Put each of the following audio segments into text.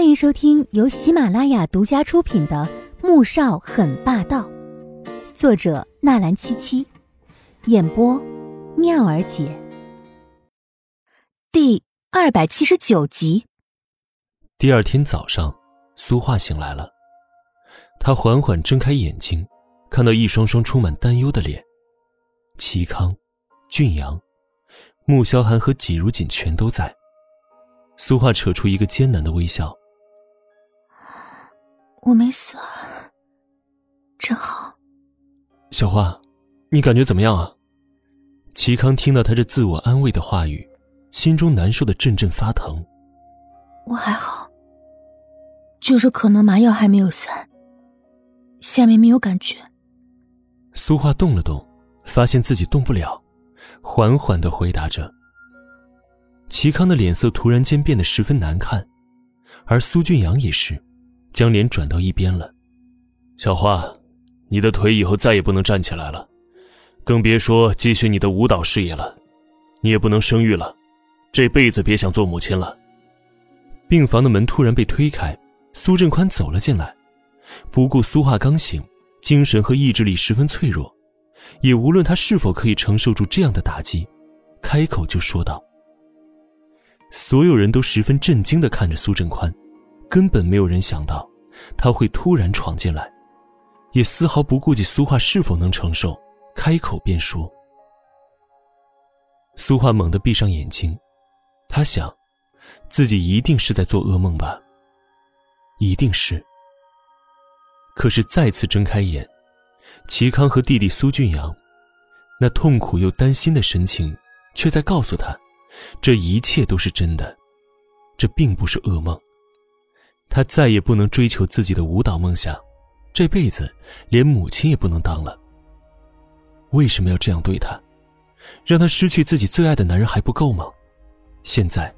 欢迎收听由喜马拉雅独家出品的《穆少很霸道》，作者纳兰七七，演播妙儿姐。第二百七十九集。第二天早上，苏画醒来了，她缓缓睁开眼睛，看到一双双充满担忧的脸，齐康、俊阳、穆萧寒和季如锦全都在。苏画扯出一个艰难的微笑。我没死，真好。小花，你感觉怎么样啊？齐康听到他这自我安慰的话语，心中难受的阵阵发疼。我还好，就是可能麻药还没有散，下面没有感觉。苏画动了动，发现自己动不了，缓缓的回答着。齐康的脸色突然间变得十分难看，而苏俊阳也是。将脸转到一边了，小花，你的腿以后再也不能站起来了，更别说继续你的舞蹈事业了。你也不能生育了，这辈子别想做母亲了。病房的门突然被推开，苏振宽走了进来，不顾苏画刚醒，精神和意志力十分脆弱，也无论他是否可以承受住这样的打击，开口就说道。所有人都十分震惊的看着苏振宽。根本没有人想到，他会突然闯进来，也丝毫不顾及苏画是否能承受，开口便说。苏画猛地闭上眼睛，他想，自己一定是在做噩梦吧，一定是。可是再次睁开眼，齐康和弟弟苏俊阳，那痛苦又担心的神情，却在告诉他，这一切都是真的，这并不是噩梦。他再也不能追求自己的舞蹈梦想，这辈子连母亲也不能当了。为什么要这样对他？让他失去自己最爱的男人还不够吗？现在，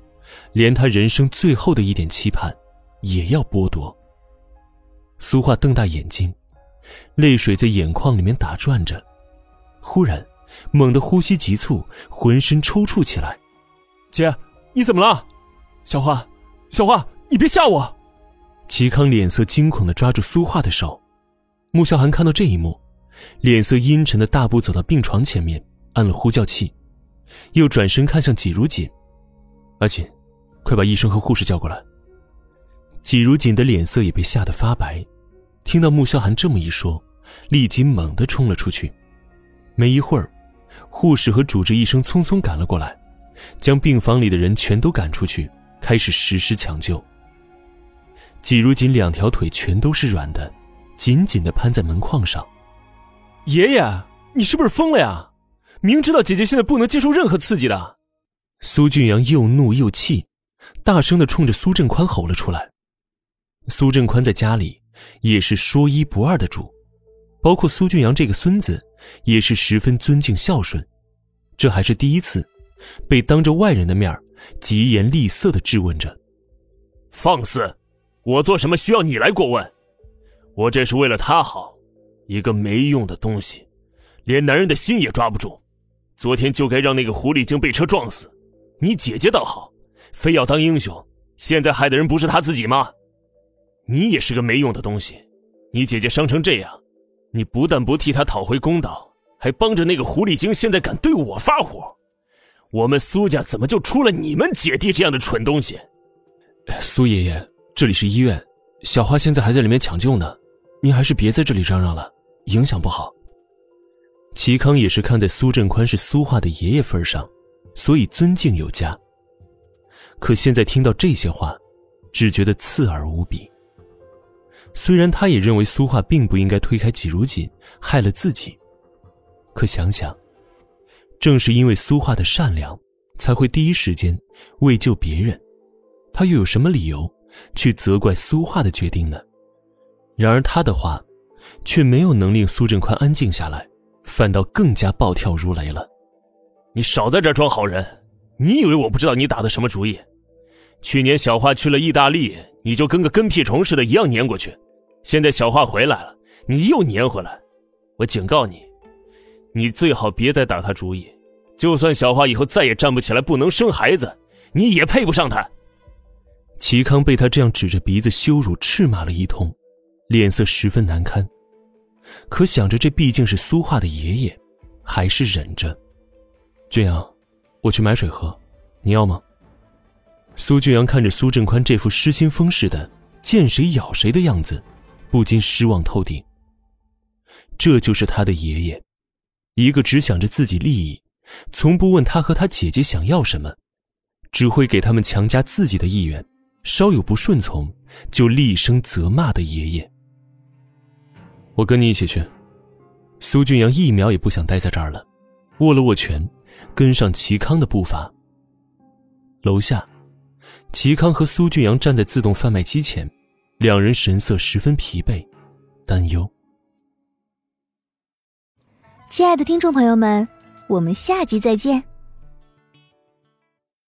连他人生最后的一点期盼，也要剥夺。苏画瞪大眼睛，泪水在眼眶里面打转着，忽然，猛地呼吸急促，浑身抽搐起来。姐，你怎么了？小花，小花，你别吓我！齐康脸色惊恐的抓住苏画的手，穆萧寒看到这一幕，脸色阴沉的大步走到病床前面，按了呼叫器，又转身看向季如锦：“阿锦，快把医生和护士叫过来。”季如锦的脸色也被吓得发白，听到穆萧寒这么一说，立即猛地冲了出去。没一会儿，护士和主治医生匆匆赶了过来，将病房里的人全都赶出去，开始实施抢救。季如锦两条腿全都是软的，紧紧的攀在门框上。爷爷，你是不是疯了呀？明知道姐姐现在不能接受任何刺激的。苏俊阳又怒又气，大声的冲着苏振宽吼了出来。苏振宽在家里也是说一不二的主，包括苏俊阳这个孙子，也是十分尊敬孝顺。这还是第一次，被当着外人的面疾言厉色的质问着。放肆！我做什么需要你来过问？我这是为了他好，一个没用的东西，连男人的心也抓不住。昨天就该让那个狐狸精被车撞死。你姐姐倒好，非要当英雄。现在害的人不是他自己吗？你也是个没用的东西。你姐姐伤成这样，你不但不替她讨回公道，还帮着那个狐狸精，现在敢对我发火。我们苏家怎么就出了你们姐弟这样的蠢东西？苏爷爷。这里是医院，小花现在还在里面抢救呢，您还是别在这里嚷嚷了，影响不好。齐康也是看在苏振宽是苏画的爷爷份上，所以尊敬有加。可现在听到这些话，只觉得刺耳无比。虽然他也认为苏画并不应该推开季如锦，害了自己，可想想，正是因为苏画的善良，才会第一时间为救别人，他又有什么理由？去责怪苏画的决定呢？然而他的话，却没有能令苏振宽安静下来，反倒更加暴跳如雷了。你少在这装好人！你以为我不知道你打的什么主意？去年小花去了意大利，你就跟个跟屁虫似的，一样粘过去。现在小花回来了，你又粘回来。我警告你，你最好别再打他主意。就算小花以后再也站不起来，不能生孩子，你也配不上她。齐康被他这样指着鼻子羞辱、斥骂了一通，脸色十分难堪。可想着这毕竟是苏画的爷爷，还是忍着。俊阳，我去买水喝，你要吗？苏俊阳看着苏振宽这副失心疯似的见谁咬谁的样子，不禁失望透顶。这就是他的爷爷，一个只想着自己利益，从不问他和他姐姐想要什么，只会给他们强加自己的意愿，稍有不顺从就厉声责骂的爷爷。我跟你一起去。苏俊阳一秒也不想待在这儿了，握了握拳，跟上齐康的步伐。楼下。齐康和苏俊阳站在自动贩卖机前，两人神色十分疲惫、担忧。亲爱的听众朋友们，我们下集再见。